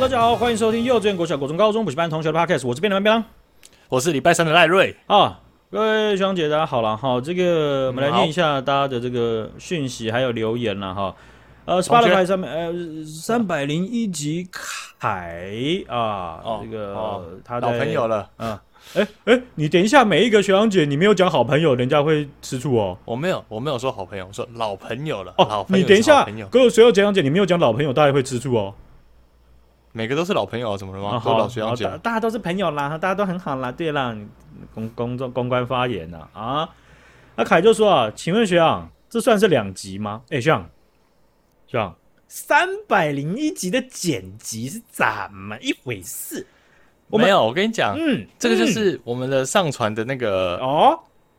好，大家好，欢迎收听幼稚园、国小、国中、高中补习班同学的 podcast，我是边的边边，我是礼拜三的赖瑞啊。各位学长姐，大家好了哈。这个我们来念一下大家的这个讯息还有留言了哈。呃，Spotify 上面呃三百零一集凯啊，哦、这个、哦、他的老朋友了啊。哎哎，你等一下，每一个学长姐，你没有讲好朋友，人家会吃醋哦。我没有，我没有说好朋友，我说老朋友了。哦，老朋友你等一下，各位所有学长姐，你没有讲老朋友，大家会吃醋哦。每个都是老朋友，怎么了吗？好，老学长姐，大家都是朋友啦，大家都很好啦。对啦，公公众公关发言呐啊。那凯就说啊，请问学长，这算是两集吗？哎，学长，学长，三百零一集的剪辑是怎么一回事？我没有，我跟你讲，嗯，这个就是我们的上传的那个哦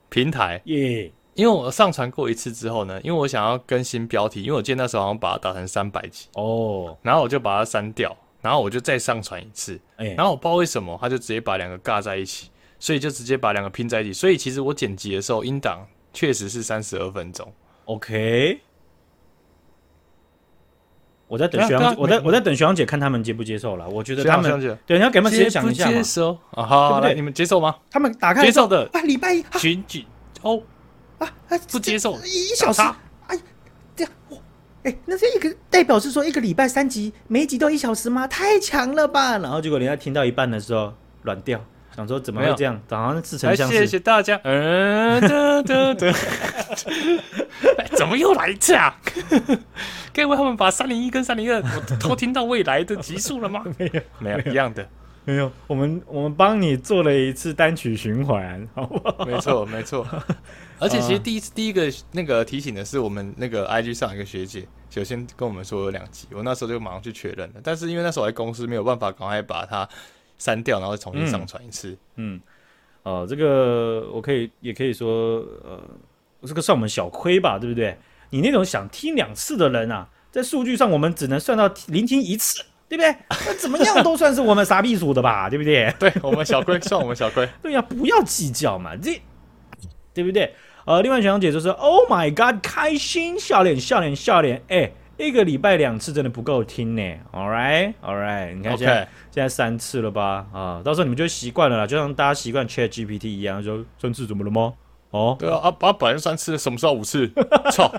平台耶。因为我上传过一次之后呢，因为我想要更新标题，因为我记得那时候好像把它打成三百集哦，然后我就把它删掉。然后我就再上传一次，哎，然后我不知道为什么，他就直接把两个尬在一起，所以就直接把两个拼在一起。所以其实我剪辑的时候，音档确实是三十二分钟。OK，我在等学长，我在我在等学长姐看他们接不接受了。我觉得他们对，你要给他们时间想一下嘛。接受啊，好，对？你们接受吗？他们打开接受的啊，礼拜一群聚哦啊，不接受一小时。哎，那这一个代表是说一个礼拜三集，每一集都一小时吗？太强了吧！然后结果人家听到一半的时候软掉，想说怎么会这样？好像似曾相识。谢谢大家。嗯，得得得，怎么又来一次啊？各位他们把三零一跟三零二我偷听到未来的集数了吗？没有，没有一样的。没有，我们我们帮你做了一次单曲循环，好不好？没错，没错。而且其实第一次、uh, 第一个那个提醒的是我们那个 IG 上一个学姐，首先跟我们说有两集，我那时候就马上去确认了。但是因为那时候我在公司没有办法赶快把它删掉，然后重新上传一次。嗯，哦、嗯呃，这个我可以也可以说，呃，这个算我们小亏吧，对不对？你那种想听两次的人啊，在数据上我们只能算到聆听一次。对不对？那怎么样都算是我们傻逼数的吧？对不对？对我们小龟，算我们小龟。对呀、啊，不要计较嘛，这对不对？呃，另外小杨姐就说：“Oh my god，开心，笑脸，笑脸，笑脸。”哎，一个礼拜两次真的不够听呢。All right，All right，你看现在 Okay. 现在三次了吧？啊，到时候你们就习惯了啦，就像大家习惯 Chat GPT 一样，说三次怎么了吗？哦，对啊，啊，啊本来三次，什么时候五次？操，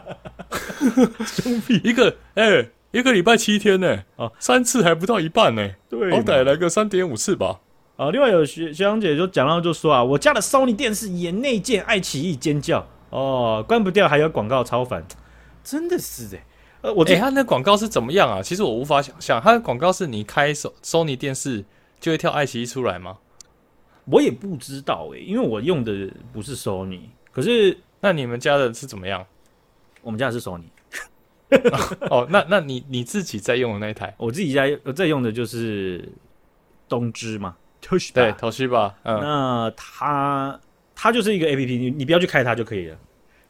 兄弟，一个哎。一个礼拜七天呢，啊，三次还不到一半呢，对，好歹来个三点五次吧。啊，另外有学学长姐就讲到就说啊，我家的 Sony 电视也内建爱奇艺尖叫哦，关不掉还有广告超烦，真的是哎，呃，我哎，他那广告是怎么样啊？其实我无法想象，他的广告是你开 Sony 电视就会跳爱奇艺出来吗？我也不知道哎，因为我用的不是 Sony，可是那你们家的是怎么样？我们家的是 Sony。哦，那那你你自己在用的那一台，我自己家在用的就是东芝嘛，对，Toshiba。嗯，那它它就是一个 A P P，你你不要去开它就可以了。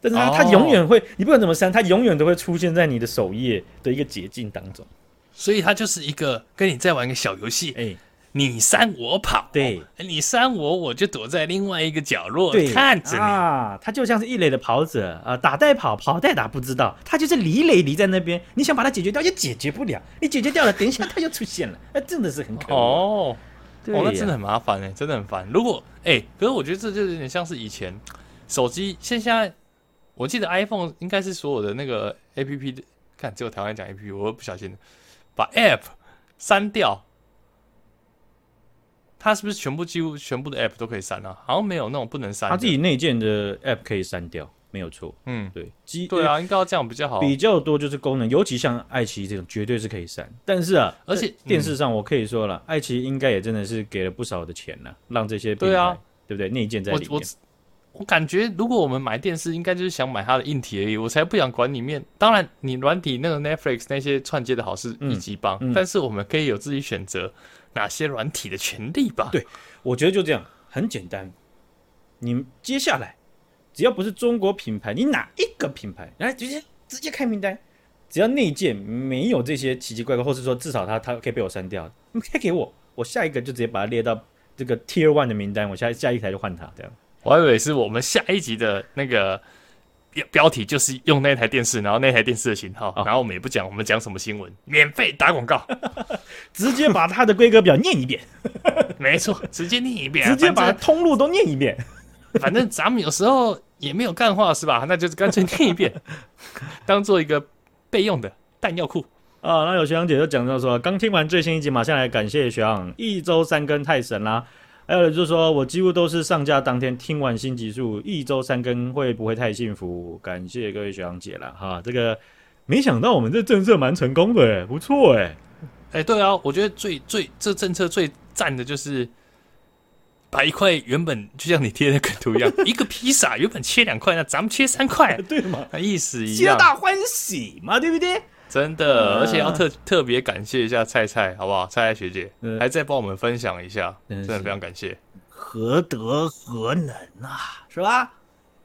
但是它、哦、它永远会，你不管怎么删，它永远都会出现在你的首页的一个捷径当中。所以它就是一个跟你在玩一个小游戏，哎。你删我跑，对，你删我，我就躲在另外一个角落对看着你啊。他就像是一垒的跑者啊，打带跑，跑带打不知道，他就是离垒离在那边。你想把他解决掉，也解决不了。你解决掉了，等一下他又出现了，那真的是很可怕哦。对那真的很麻烦哎，真的很烦。如果哎，可是我觉得这就有点像是以前手机，现在我记得 iPhone 应该是所有的那个 APP 的，看只有台湾讲 APP，我不小心把 App 删掉。它是不是全部几乎全部的 App 都可以删啊？好像没有那种不能删。它自己内建的 App 可以删掉，没有错。嗯，对，对啊，应该要这样比较好。比较多就是功能，尤其像爱奇艺这种，绝对是可以删。但是啊，而且电视上我可以说了，嗯、爱奇艺应该也真的是给了不少的钱了，让这些对啊，对不对？内建在里面。我我，我感觉如果我们买电视，应该就是想买它的硬体而已，我才不想管里面。当然，你软体那个 Netflix 那些串接的好是一级棒，嗯嗯、但是我们可以有自己选择。哪些软体的权利吧？对，我觉得就这样，很简单。你接下来只要不是中国品牌，你哪一个品牌来直接直接开名单，只要内建没有这些奇奇怪怪，或是说至少它它可以被我删掉，你开给我，我下一个就直接把它列到这个 Tier One 的名单，我下下一台就换它这样。我还以为是我们下一集的那个标题就是用那台电视，然后那台电视的型号，然后我们也不讲我们讲什么新闻，免费打广告，直接把它的规格表念一遍。没错，直接念一遍，直接把通路都念一遍。反正咱们有时候也没有干话是吧？那就是干脆念一遍，当做一个备用的弹药库啊。那有学长姐就讲到说，刚听完最新一集，马上来感谢学长一周三更太神啦。还有就是说，我几乎都是上架当天听完新集数，一周三更会不会太幸福？感谢各位学长姐了哈。这个没想到我们这政策蛮成功的哎，不错哎。哎，对啊，我觉得最最这政策最赞的就是把一块原本就像你贴的梗图一样，一个披萨原本切两块，那咱们切三块，对吗？意思一样，皆大欢喜嘛，对不对？真的，而且要特特别感谢一下菜菜，好不好？菜菜学姐还在帮我们分享一下，真的非常感谢。何德何能啊，是吧？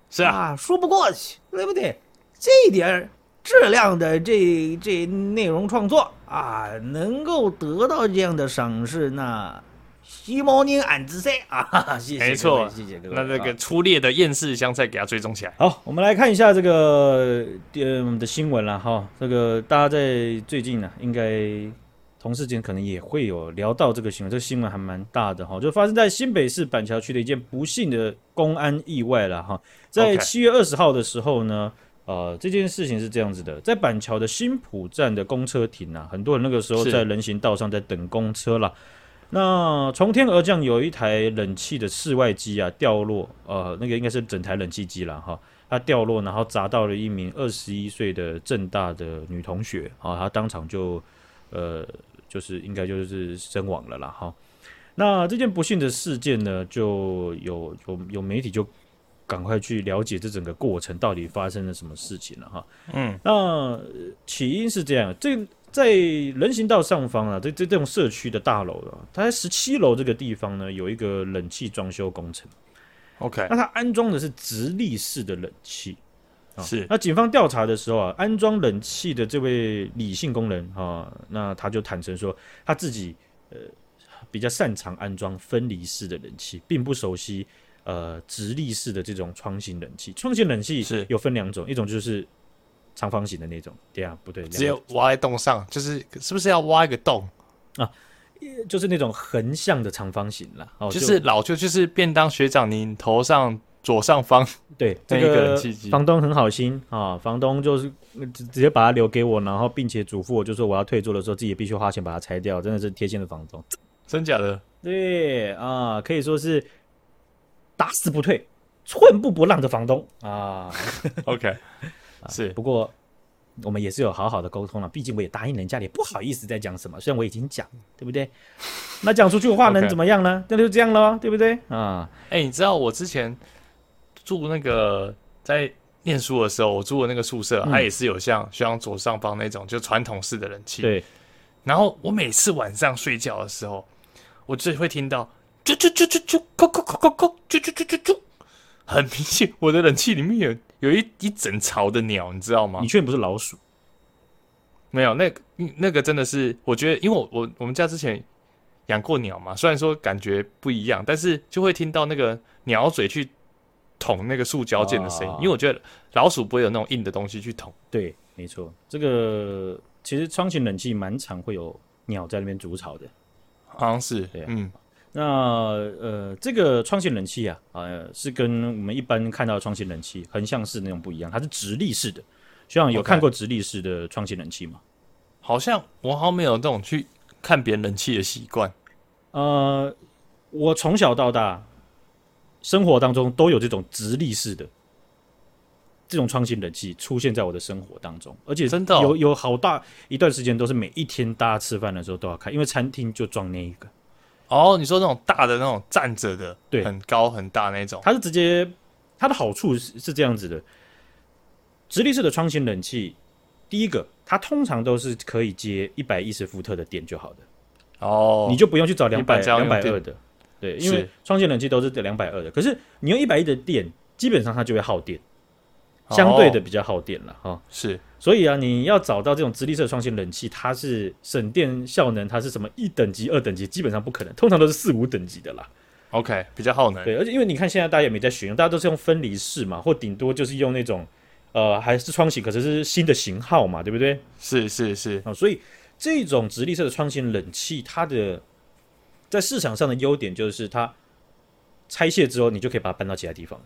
是啊，说不过去，对不对？这一点质量的这这内容创作啊，能够得到这样的赏识，那。西毛宁俺子噻啊！谢谢，没错，谢谢各位。那这个粗劣的厌世香菜给他追踪起来。好，我们来看一下这个呃我们的新闻了哈。这个大家在最近呢、啊，应该同事间可能也会有聊到这个新闻。这个新闻还蛮大的哈，就发生在新北市板桥区的一件不幸的公安意外了哈。在七月二十号的时候呢，呃，这件事情是这样子的，在板桥的新浦站的公车亭啊，很多人那个时候在人行道上在等公车了。那从天而降，有一台冷气的室外机啊掉落，呃，那个应该是整台冷气机了哈，它掉落，然后砸到了一名二十一岁的正大的女同学啊，她当场就呃，就是应该就是身亡了啦哈。那这件不幸的事件呢，就有有有媒体就赶快去了解这整个过程到底发生了什么事情了哈。嗯，那起因是这样，这。在人行道上方啊，这这这种社区的大楼啊，它在十七楼这个地方呢，有一个冷气装修工程。OK，那它安装的是直立式的冷气。是。那警方调查的时候啊，安装冷气的这位李姓工人啊，那他就坦诚说，他自己呃比较擅长安装分离式的冷气，并不熟悉呃直立式的这种窗型冷气。窗型冷气是有分两种，一种就是。长方形的那种，对啊，不对，直接挖在洞上，就是是不是要挖一个洞啊？就是那种横向的长方形了，哦，就是老旧，就是便当学长您头上左上方，对，这个房东很好心啊，房东就是直接把它留给我，然后并且嘱咐我，就说我要退租的时候自己也必须花钱把它拆掉，真的是贴心的房东，真假的？对啊，可以说是打死不退、寸步不让的房东啊。OK。是，不过我们也是有好好的沟通了，毕竟我也答应人家，也不好意思再讲什么。虽然我已经讲，对不对？那讲出去的话能怎么样呢？那.就这样了，对不对？啊，哎、欸，你知道我之前住那个在念书的时候，我住的那个宿舍，嗯、它也是有像像左上方那种就传统式的冷气。对。然后我每次晚上睡觉的时候，我就会听到啾啾啾啾啾，咕咕咕咕咕，啾啾啾啾啾，很明显，我的冷气里面有。有一一整巢的鸟，你知道吗？你确定不是老鼠？没有，那个、那个真的是，我觉得，因为我我我们家之前养过鸟嘛，虽然说感觉不一样，但是就会听到那个鸟嘴去捅那个塑胶件的声音、啊。因为我觉得老鼠不会有那种硬的东西去捅。对，没错，这个其实窗型冷气蛮常会有鸟在那边筑巢的，好像是，对、啊，嗯。那呃，这个创新冷气啊，呃，是跟我们一般看到的创新冷气横向式那种不一样，它是直立式的。学长有看过直立式的创新冷气吗.好像我好像没有这种去看别人冷气的习惯。呃，我从小到大生活当中都有这种直立式的这种创新冷气出现在我的生活当中，而且真的有有好大一段时间都是每一天大家吃饭的时候都要开，因为餐厅就装那一个。哦，你说那种大的那种站着的，对，很高很大那种，它是直接，它的好处是是这样子的，直立式的窗型冷气，第一个，它通常都是可以接一百一十伏特的电就好的，哦，你就不用去找两百两百二的，对，因为窗型冷气都是两百二的，可是你用一百一的电，基本上它就会耗电。相对的比较耗电了哈、哦，是，所以啊，你要找到这种直立式创新冷气，它是省电效能，它是什么一等级、二等级，基本上不可能，通常都是四五等级的啦。OK，比较耗能。对，而且因为你看现在大家也没在使用，大家都是用分离式嘛，或顶多就是用那种呃，还是窗型，可是是新的型号嘛，对不对？是是是啊，所以这种直立式的创新冷气，它的在市场上的优点就是它拆卸之后，你就可以把它搬到其他地方。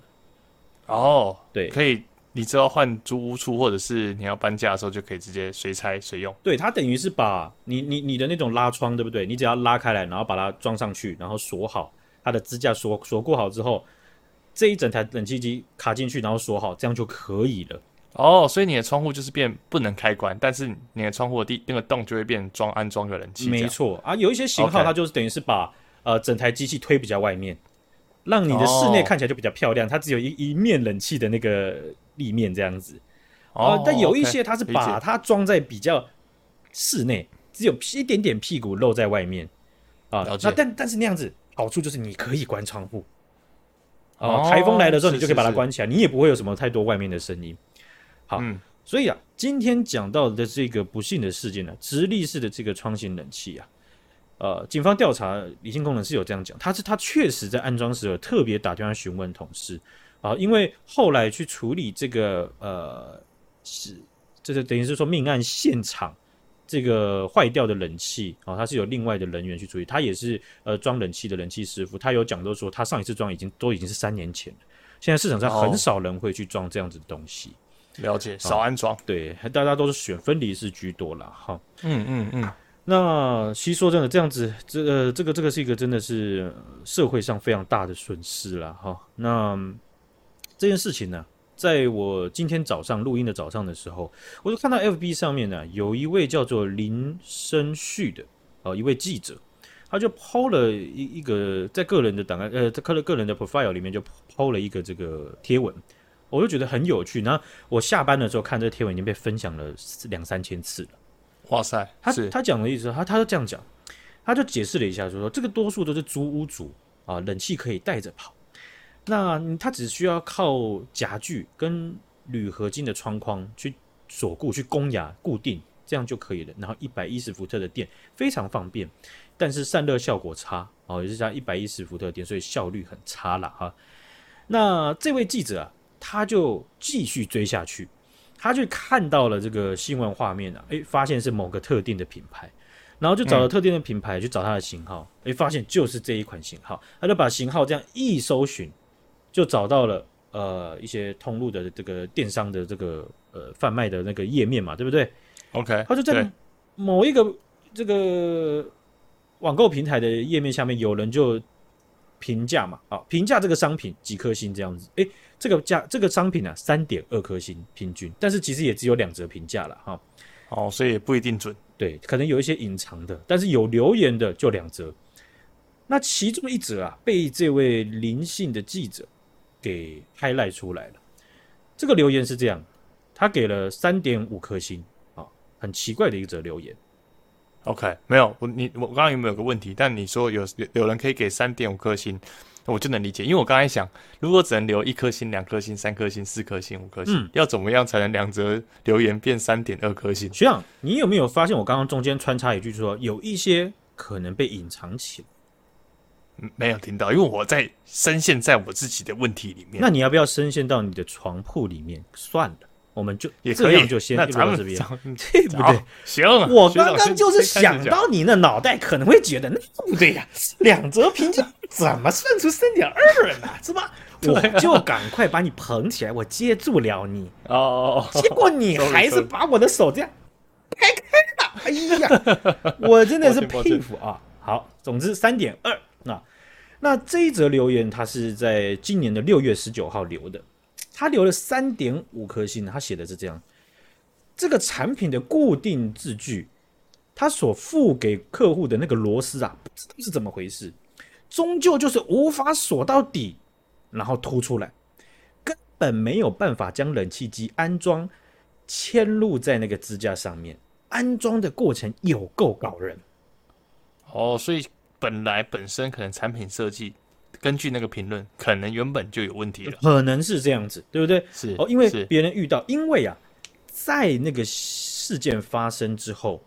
哦，对，可以，你知道换租屋处，或者是你要搬家的时候，就可以直接随拆随用。对，它等于是把你你你的那种拉窗，对不对？你只要拉开来，然后把它装上去，然后锁好它的支架锁，锁锁固好之后。这一整台冷气机卡进去，然后锁好，这样就可以了。哦，所以你的窗户就是变不能开关，但是你的窗户的地那个洞就会变装安装个冷气。没错啊，有一些型号它就是等于是把呃整台机器推比较外面，让你的室内看起来就比较漂亮。Oh. 它只有一一面冷气的那个立面这样子。哦、oh, 呃，但有一些它是把它装在比较室内，只有一点点屁股露在外面啊。呃、解那但但是那样子好处就是你可以关窗户。哦，台风来的时候，你就可以把它关起来，是是是，你也不会有什么太多外面的声音。好，嗯、所以啊，今天讲到的这个不幸的事件呢、啊，直立式的这个窗型冷气啊，呃，警方调查理性工程是有这样讲，他是他确实在安装时有特别打电话询问同事啊，因为后来去处理这个呃，是这个等于是说命案现场。这个坏掉的冷气啊，他是有另外的人员去处理，他也是呃装冷气的冷气师傅，他有讲到说，他上一次装已经都已经是三年前了，现在市场上很少人会去装这样子的东西。了解，少安装，对，大家都是选分离式居多了哈。嗯嗯嗯。那其实说真的，这样子，这个这个这个是一个真的是社会上非常大的损失了哈。那这件事情呢？在我今天早上录音的早上的时候，我就看到 FB 上面呢，有一位叫做林生旭的呃一位记者，他就 PO 了一一个在个人的档案呃在个人个人的 profile 里面就 PO 了一个这个贴文，我就觉得很有趣。然后我下班的时候看这个贴文已经被分享了两三千次了。哇塞！他他讲的意思，他他就这样讲，他就解释了一下，就说这个多数都是租屋主啊，冷气可以带着跑。那它只需要靠夹具跟铝合金的窗框去锁固、去攻牙固定，这样就可以了。然后一百一十伏特的电非常方便，但是散热效果差哦，也是加一百一十伏特电，所以效率很差了哈。那这位记者啊，他就继续追下去，他就看到了这个新闻画面啊，诶，发现是某个特定的品牌，然后就找了特定的品牌去找它的型号，诶，发现就是这一款型号，他就把型号这样一搜寻。就找到了呃一些通路的这个电商的这个呃贩卖的那个页面嘛，对不对？OK，他就在某一个这个网购平台的页面下面，有人就评价嘛，啊，评价这个商品几颗星这样子，诶，这个价这个商品啊三点二颗星平均，但是其实也只有两则评价了哈，哦，所以也不一定准，对，可能有一些隐藏的，但是有留言的就两则，那其中一则啊被这位林姓的记者。给 highlight 出来了，这个留言是这样，他给了三点五颗星啊，很奇怪的一则留言。OK，没有我你我刚刚有没有个问题？但你说有有人可以给三点五颗星，我就能理解，因为我刚才想，如果只能留一颗星、两颗星、三颗星、四颗星、五颗星，嗯、要怎么样才能两则留言变三点二颗星？学长，你有没有发现我刚刚中间穿插一句说，有一些可能被隐藏起来？没有听到，因为我在深陷在我自己的问题里面。那你要不要深陷到你的床铺里面？算了，我们就也这样就先到这边，对 不对？行，我刚刚就是想到你那脑袋可能会觉得那不对呀，两折平均怎么算出三点二呢？是吧？我就赶快把你捧起来，我接住了你哦。结果你还是把我的手这样拍开了。哎呀，我真的是佩服啊！好，总之三点二。那这一则留言，他是在今年的六月十九号留的，他留了三点五颗星，他写的是这样：这个产品的固定字句，他所付给客户的那个螺丝啊，不知道是怎么回事，终究就是无法锁到底，然后凸出来，根本没有办法将冷气机安装嵌入在那个支架上面，安装的过程有够搞人。哦，所以。本来本身可能产品设计，根据那个评论，可能原本就有问题了，可能是这样子，对不对？是哦，因为别人遇到，因为啊，在那个事件发生之后，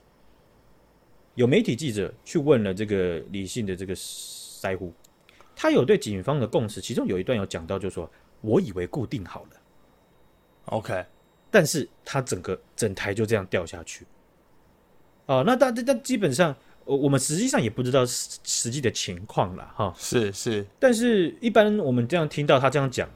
有媒体记者去问了这个李姓的这个师傅，他有对警方的供词，其中有一段有讲到，就是说我以为固定好了，OK，但是他整个整台就这样掉下去。哦，那但但基本上，我们实际上也不知道实实际的情况了哈。是是，但是一般我们这样听到他这样讲，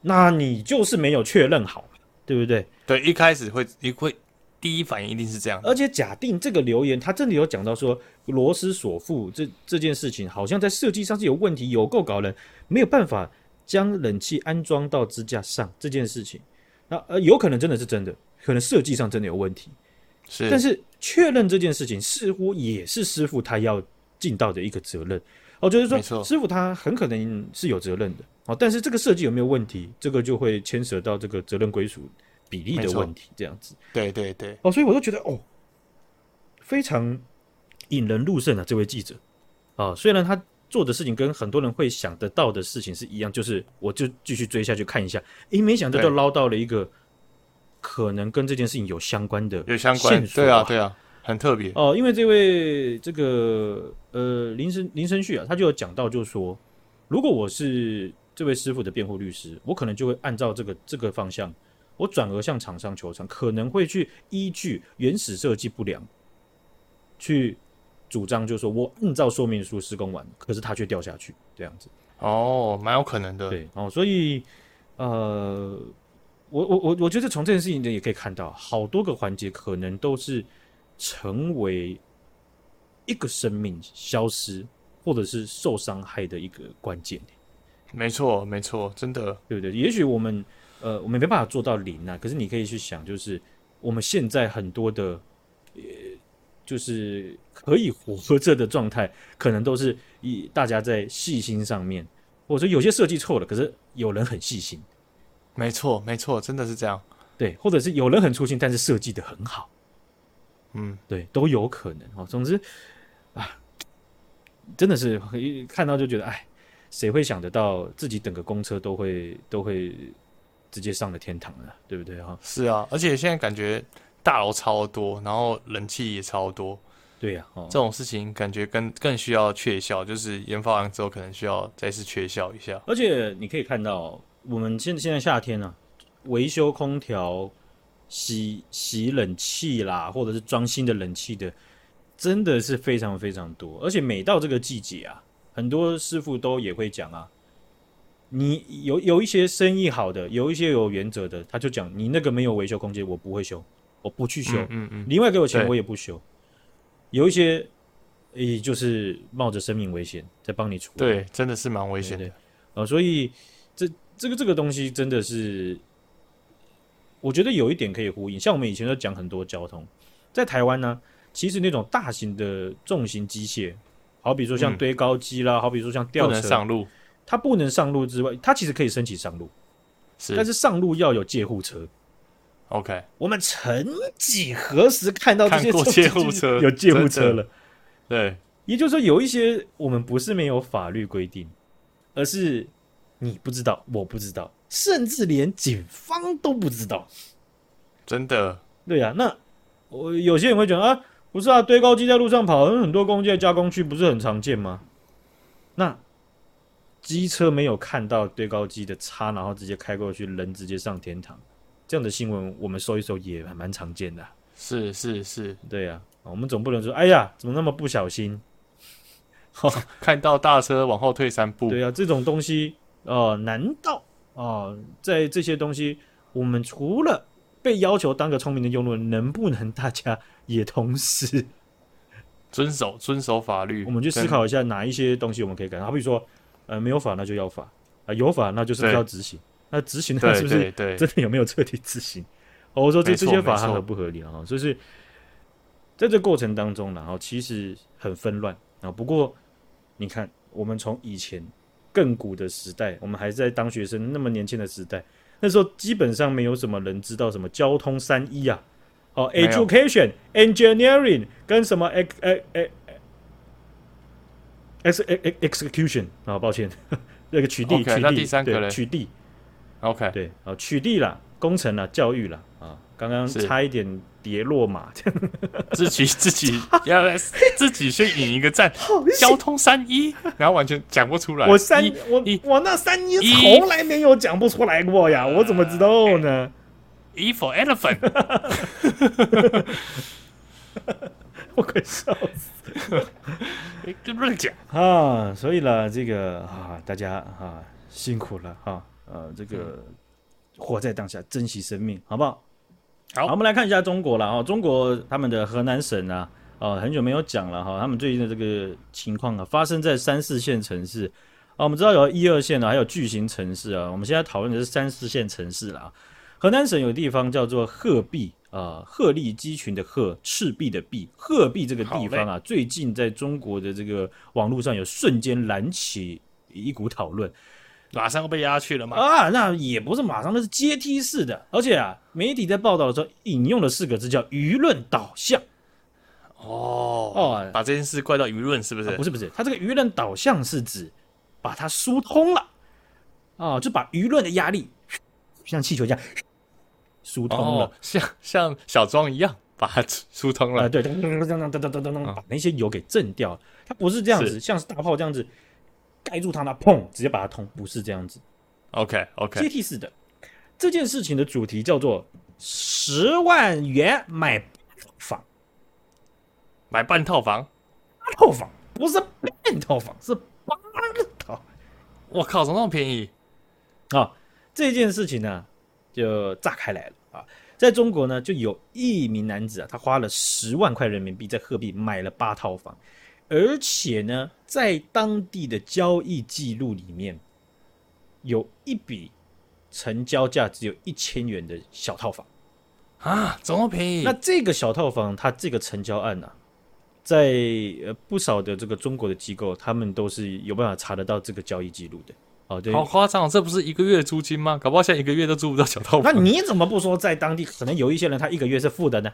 那你就是没有确认好，对不对？对，一开始会你会第一反应一定是这样。而且假定这个留言，他真的有讲到说螺丝锁附这这件事情，好像在设计上是有问题，有够搞人，没有办法将冷气安装到支架上这件事情。那呃，有可能真的是真的，可能设计上真的有问题。是，但是确认这件事情似乎也是师傅他要尽到的一个责任。哦，就是说师傅他很可能是有责任的。哦，但是这个设计有没有问题，这个就会牵涉到这个责任归属比例的问题，这样子。对对对，哦，所以我就觉得哦，非常引人入胜啊，这位记者。啊，虽然他做的事情跟很多人会想得到的事情是一样，就是我就继续追下去看一下，诶，没想到就捞到了一个。可能跟这件事情有相关的、啊、有相关，对啊，对啊，很特别哦。因为这位这个呃林生林生旭啊，他就有讲到，就是说，如果我是这位师傅的辩护律师，我可能就会按照这个这个方向，我转而向厂商求偿，可能会去依据原始设计不良去主张，就是说我按照说明书施工完，可是它却掉下去这样子。哦，蛮有可能的。对哦，所以呃。我我我我觉得从这件事情呢，也可以看到好多个环节可能都是成为一个生命消失或者是受伤害的一个关键。没错，没错，真的，对不对？也许我们呃，我们没办法做到零啊，可是你可以去想，就是我们现在很多的呃，就是可以活着的状态，可能都是以大家在细心上面，或者说有些设计错了，可是有人很细心。没错，没错，真的是这样。对，或者是有人很粗心，但是设计的很好。嗯，对，都有可能哦。总之啊，真的是一看到就觉得，哎，谁会想得到自己等个公车都会都会直接上了天堂了，对不对哈？是啊，而且现在感觉大楼超多，然后人气也超多。对呀，哦，这种事情感觉更更需要确效，就是研发完之后可能需要再次确效一下。而且你可以看到。我们现现在夏天呢、啊，维修空调、洗洗冷气啦，或者是装新的冷气的，真的是非常非常多。而且每到这个季节啊，很多师傅都也会讲啊，你有有一些生意好的，有一些有原则的，他就讲你那个没有维修空间，我不会修，我不去修。嗯嗯，嗯。另外给我钱，我也不修。有一些，诶，就是冒着生命危险在帮你处理。对，真的是蛮危险的。对对呃，所以这。个这个东西真的是，我觉得有一点可以呼应。像我们以前都讲很多交通，在台湾呢，其实那种大型的重型机械，好比说像堆高机啦，嗯、好比说像吊车，上路，它不能上路之外，它其实可以申请上路，是，但是上路要有借护车。OK，我们曾几何时看到这些借护车有借护车了？对，也就是说有一些我们不是没有法律规定，而是。你不知道，我不知道，甚至连警方都不知道。真的？对呀、啊。那我有些人会觉得啊，不是啊，堆高机在路上跑，很多工业加工区不是很常见吗？那机车没有看到堆高机的叉，然后直接开过去，人直接上天堂，这样的新闻我们搜一搜也还蛮常见的。是是是，对呀、啊。我们总不能说，哎呀，怎么那么不小心？看到大车往后退三步。对呀、啊，这种东西。哦、呃，难道啊、呃，在这些东西，我们除了被要求当个聪明的用路人，能不能大家也同时遵守遵守法律？我们去思考一下哪一些东西我们可以改。好比如说，呃，没有法那就要法啊、呃，有法那就是要执行。那执行的话是不是真的有没有彻底执行？哦，我说这这些法它合不合理啊？所以是在这过程当中，然后其实很纷乱啊。不过你看，我们从以前。更古的时代，我们还在当学生，那么年轻的时代，那时候基本上没有什么人知道什么交通三一啊，哦，education、engineering 跟什么 ex ex ex execution 啊，抱歉，那个取缔取缔对取缔，OK。对，哦，取缔啦，工程啦，教育啦，啊，刚刚差一点。跌落马，自己自己 要自己先引一个站，交通三一，然后完全讲不出来。我三一我我那三一从来没有讲不出来过呀，我怎么知道呢？E for elephant。我快笑死！就乱讲啊！所以呢，这个啊，大家啊辛苦了哈。呃，这个活在当下，珍惜生命，好不好？好，好，我们来看一下中国了啊。中国他们的河南省啊，哦，很久没有讲了哈。他们最近的这个情况啊，发生在三四线城市啊。我们知道有一二线的，还有巨型城市啊。我们现在讨论的是三四线城市了啊。河南省有地方叫做鹤壁啊，鹤立鸡群的鹤，赤壁的壁，鹤壁这个地方啊，最近在中国的这个网络上有瞬间燃起一股讨论。马上要被压去了嘛？啊，那也不是马上，那是阶梯式的。而且啊，媒体在报道的时候引用了四个字，叫舆论导向。哦哦，把这件事怪到舆论是不是？啊、不是不是，他这个舆论导向是指把它疏通了。哦，就把舆论的压力像气球一样疏通了，哦、像像小庄一样把它疏通了。啊，对，噔噔噔噔噔噔噔噔，把那些油给震掉了。它不是这样子，像是大炮这样子。盖住它，那砰，直接把它通，不是这样子。OK OK，阶梯式的这件事情的主题叫做十万元买房，买半套房，八套房不是半套房，是八套。我靠，怎么那么便宜啊？这件事情呢，就炸开来了啊！在中国呢，就有一名男子啊，他花了十万块人民币在鹤壁买了八套房。而且呢，在当地的交易记录里面，有一笔成交价只有一千元的小套房啊，怎么便宜？那这个小套房，它这个成交案呢、啊，在呃不少的这个中国的机构，他们都是有办法查得到这个交易记录的。哦，对，好夸张，这不是一个月租金吗？搞不好现在一个月都租不到小套房。那你怎么不说在当地可能有一些人他一个月是负的呢？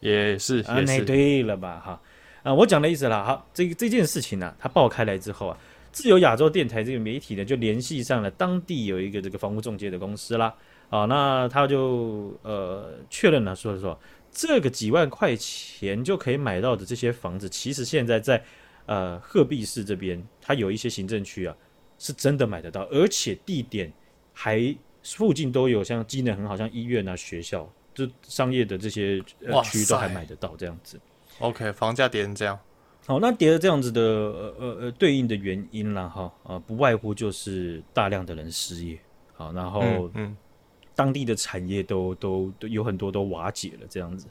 也是，也是，啊，那对了吧？哈。啊，我讲的意思啦。好，这这件事情呢、啊，它爆开来之后啊，自由亚洲电台这个媒体呢，就联系上了当地有一个这个房屋中介的公司啦。啊，那他就呃确认了，说说这个几万块钱就可以买到的这些房子，其实现在在呃鹤壁市这边，它有一些行政区啊，是真的买得到，而且地点还附近都有像机能很好，像医院啊、学校，就商业的这些呃区都还买得到这样子。OK，房价跌成这样，好，那跌了这样子的呃呃呃对应的原因啦哈啊，不外乎就是大量的人失业，好，然后嗯，嗯。当地的产业都都都有很多都瓦解了这样子，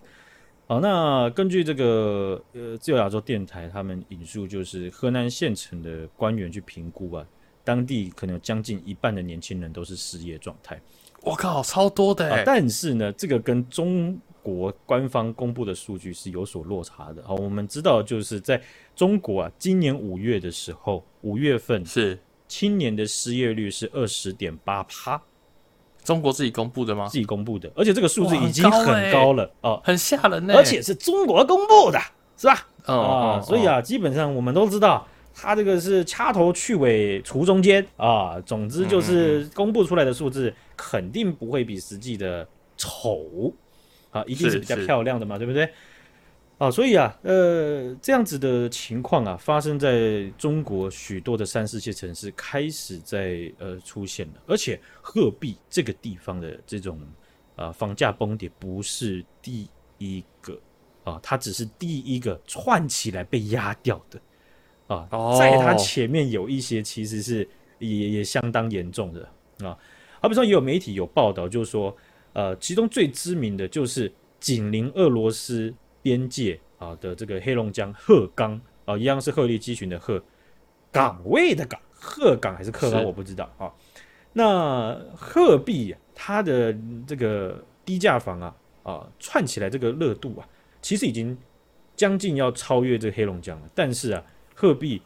好，那根据这个呃自由亚洲电台他们引述就是河南县城的官员去评估啊，当地可能有将近一半的年轻人都是失业状态，我靠，超多的啊，但是呢，这个跟中国官方公布的数据是有所落差的。好，我们知道，就是在中国啊，今年五月的时候，五月份是青年的失业率是二十点八趴。中国自己公布的吗？自己公布的，而且这个数字已经很高了哦，很吓人呢。而且是中国公布的，是吧？哦，哦，所以啊，基本上我们都知道，它这个是掐头去尾除中间啊。总之就是公布出来的数字肯定不会比实际的丑。啊，一定是比较漂亮的嘛，对不对？啊，所以啊，呃，这样子的情况啊，发生在中国许多的三四线城市开始在呃出现了，而且鹤壁这个地方的这种啊、呃、房价崩跌不是第一个啊，它只是第一个串起来被压掉的啊，在它前面有一些其实是也也相当严重的啊，好比说也有媒体有报道，就是说。呃，其中最知名的就是紧邻俄罗斯边界啊的这个黑龙江鹤岗啊，一样是鹤立鸡群的鹤，岗位的岗，鹤岗还是鹤岗我不知道啊。那鹤壁它的这个低价房啊啊串起来这个热度啊，其实已经将近要超越这个黑龙江了。但是啊，鹤壁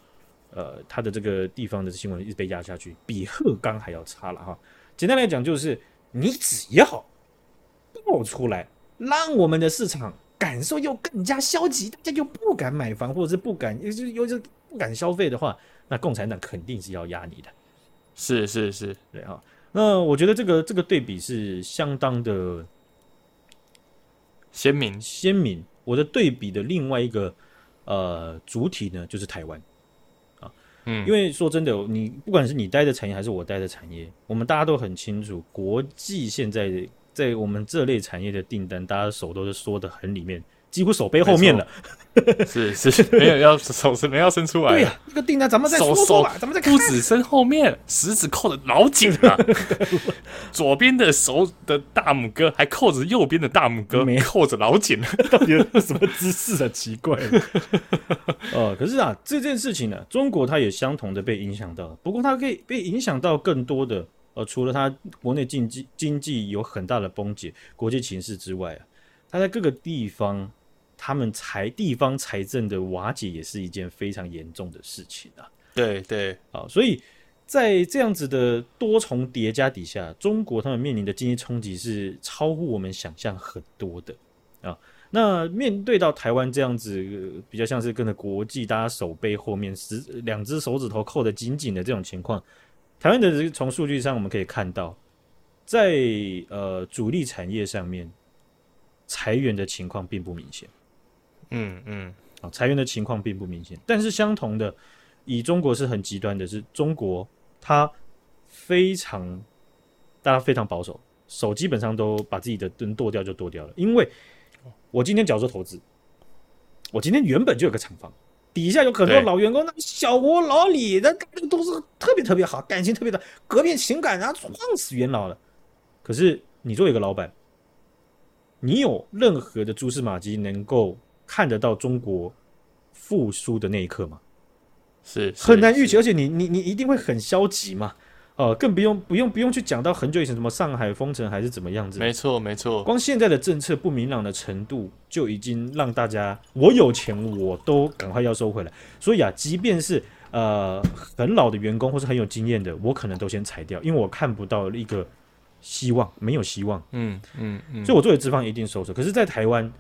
呃它的这个地方的新闻一直被压下去，比鹤岗还要差了哈。简单来讲就是你只要。爆出来，让我们的市场感受又更加消极，大家又不敢买房，或者是不敢，又就又就不敢消费的话，那共产党肯定是要压你的。是是是，对啊。那我觉得这个这个对比是相当的鲜明鲜明。我的对比的另外一个呃主体呢，就是台湾啊，嗯，因为说真的，你不管是你待的产业还是我待的产业，我们大家都很清楚，国际现在。在我们这类产业的订单，大家手都是缩得很里面。几乎手背后面了，是是，没有要手是没要伸出来。对呀、啊，这个订单咱们在手手，咱们在不止伸后面，食指扣的老紧了。左边的手的大拇哥还扣着右边的大拇哥，没扣着老紧了。到底有什么姿势啊？奇怪。哦，可是啊，这件事情呢、啊，中国它也相同的被影响到，不过它可以被影响到更多的，呃，除了它国内经济经济有很大的崩解，国际形势之外啊，它在各个地方。他们财地方财政的瓦解也是一件非常严重的事情啊。对对啊，所以在这样子的多重叠加底下，中国他们面临的经济冲击是超乎我们想象很多的啊。那面对到台湾这样子，呃，比较像是跟着国际大家手背后面，十两只手指头扣得紧紧的这种情况，台湾的从数据上我们可以看到，在呃主力产业上面裁员的情况并不明显。嗯嗯，啊，裁员的情况并不明显，但是相同的，以中国是很极端的，是中国它非常，大家非常保守，手基本上都把自己的灯剁掉就剁掉了，因为我今天假如说投资，我今天原本就有个厂房，底下有很多老员工，那小吴老李的那个都是特别特别好，感情特别的，革命情感啊，撞死元老了。可是你作为一个老板，你有任何的蛛丝马迹能够？看得到中国复苏的那一刻吗？是，是很难预期，而且你你你一定会很消极嘛？哦、呃，更不用不用不用去讲到很久以前什么上海封城还是怎么样子？没错没错，光现在的政策不明朗的程度就已经让大家，我有钱我都赶快要收回来。所以啊，即便是呃很老的员工或是很有经验的，我可能都先裁掉，因为我看不到一个希望，没有希望。嗯嗯嗯，所以我作为资方一定收手。可是，在台湾。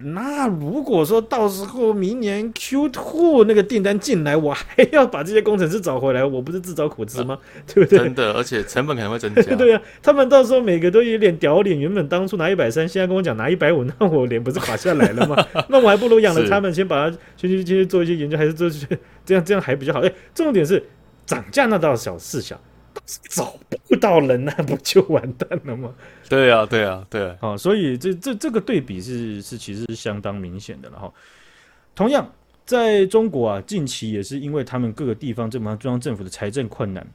那如果说到时候明年 Q two 那个订单进来，我还要把这些工程师找回来，我不是自找苦吃吗？啊、对不对？真的，而且成本可能会增加。对呀、啊，他们到时候每个都有点屌脸，原本当初拿一百三，现在跟我讲拿一百五，那我脸不是垮下来了吗？那我还不如养了他们，先把它先去先去做一些研究，还是做这样这样还比较好。哎，重点是涨价那倒小事小。找不到人，那不就完蛋了吗？对啊，对啊，对啊。啊，所以这这这个对比是是其实是相当明显的了哈。同样，在中国啊，近期也是因为他们各个地方政府中央政府的财政困难，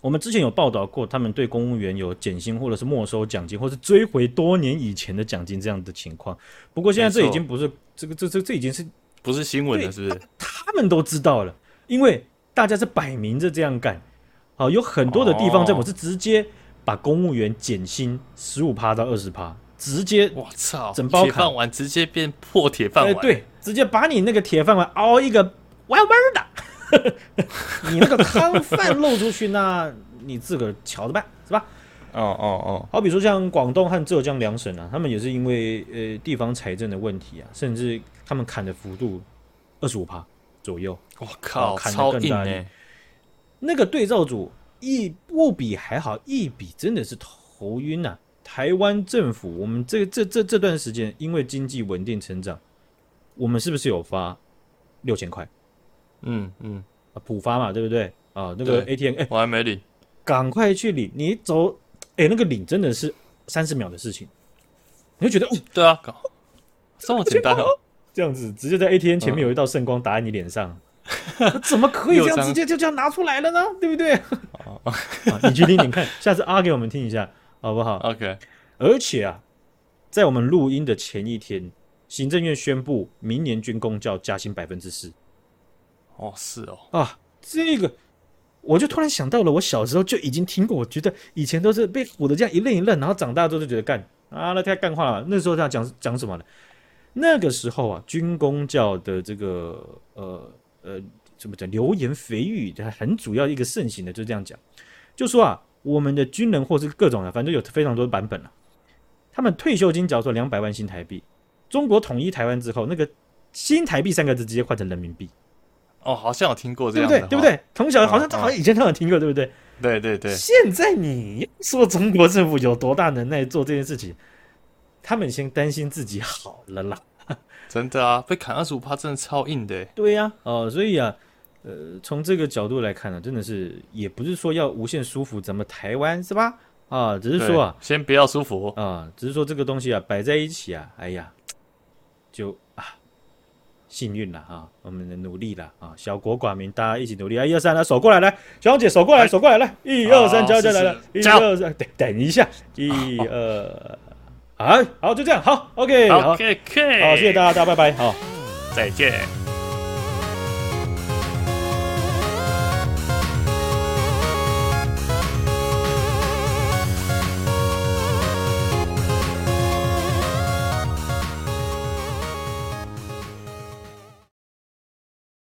我们之前有报道过，他们对公务员有减薪或者是没收奖金，或是追回多年以前的奖金这样的情况。不过现在这已经不是这个这这这已经是不是新闻了，是不是？他们都知道了，因为大家是摆明着这样干。哦，有很多的地方政府是直接把公务员减薪十五趴到二十趴，直接我操，整包铁饭碗直接变破铁饭碗，对，直接把你那个铁饭碗凹一个弯弯的，你那个汤饭漏出去，那你自个儿瞧着办，是吧？哦哦哦，好比说像广东和浙江两省啊，他们也是因为呃地方财政的问题啊，甚至他们砍的幅度二十五趴左右，我靠，砍得更大呢。那个对照组一不比还好，一比真的是头晕呐、啊！台湾政府，我们这这这这段时间因为经济稳定成长，我们是不是有发六千块？嗯嗯，啊普发嘛，对不对？啊，那个 ATM，哎，我还没领，赶快去领！你走，哎，那个领真的是三十秒的事情，你就觉得，哦，对啊，这么简单哦，这样子直接在 ATM 前面有一道圣光打在你脸上。嗯 怎么可以这样直接 就这样拿出来了呢？对不对？啊，你去听听看，下次啊给我们听一下好不好？OK。而且啊，在我们录音的前一天，行政院宣布明年军公教加薪百分之四。哦，是哦。啊，这个我就突然想到了，我小时候就已经听过。我觉得以前都是被唬的这样一愣一愣，然后长大之后就觉得干啊，那太干话了。那时候他讲讲什么呢？那个时候啊，军公教的这个呃。呃，怎么讲？流言蜚语，它很主要一个盛行的，就是这样讲，就说啊，我们的军人或是各种的，反正有非常多的版本了。他们退休金假如说两百万新台币，中国统一台湾之后，那个新台币三个字直接换成人民币。哦，好像有听过这样，对不对？对不对？从小好像好像以前都有听过，对不对？对对对。现在你说中国政府有多大能耐做这件事情？他们先担心自己好了啦。真的啊，被砍二十五趴，真的超硬的。对呀、啊，哦，所以啊，呃，从这个角度来看呢、啊，真的是也不是说要无限舒服咱们台湾是吧？啊，只是说啊，先不要舒服啊，只是说这个东西啊，摆在一起啊，哎呀，就啊，幸运了啊，我们的努力了啊，小国寡民，大家一起努力啊，一二三，来，手过来，来，小红姐手过来，手过来，来，一二三，交交来了，一二三，等等一下，一二，啊，好，就这样，好，OK，好，OK，好，谢谢大家，大家拜拜，好，再见。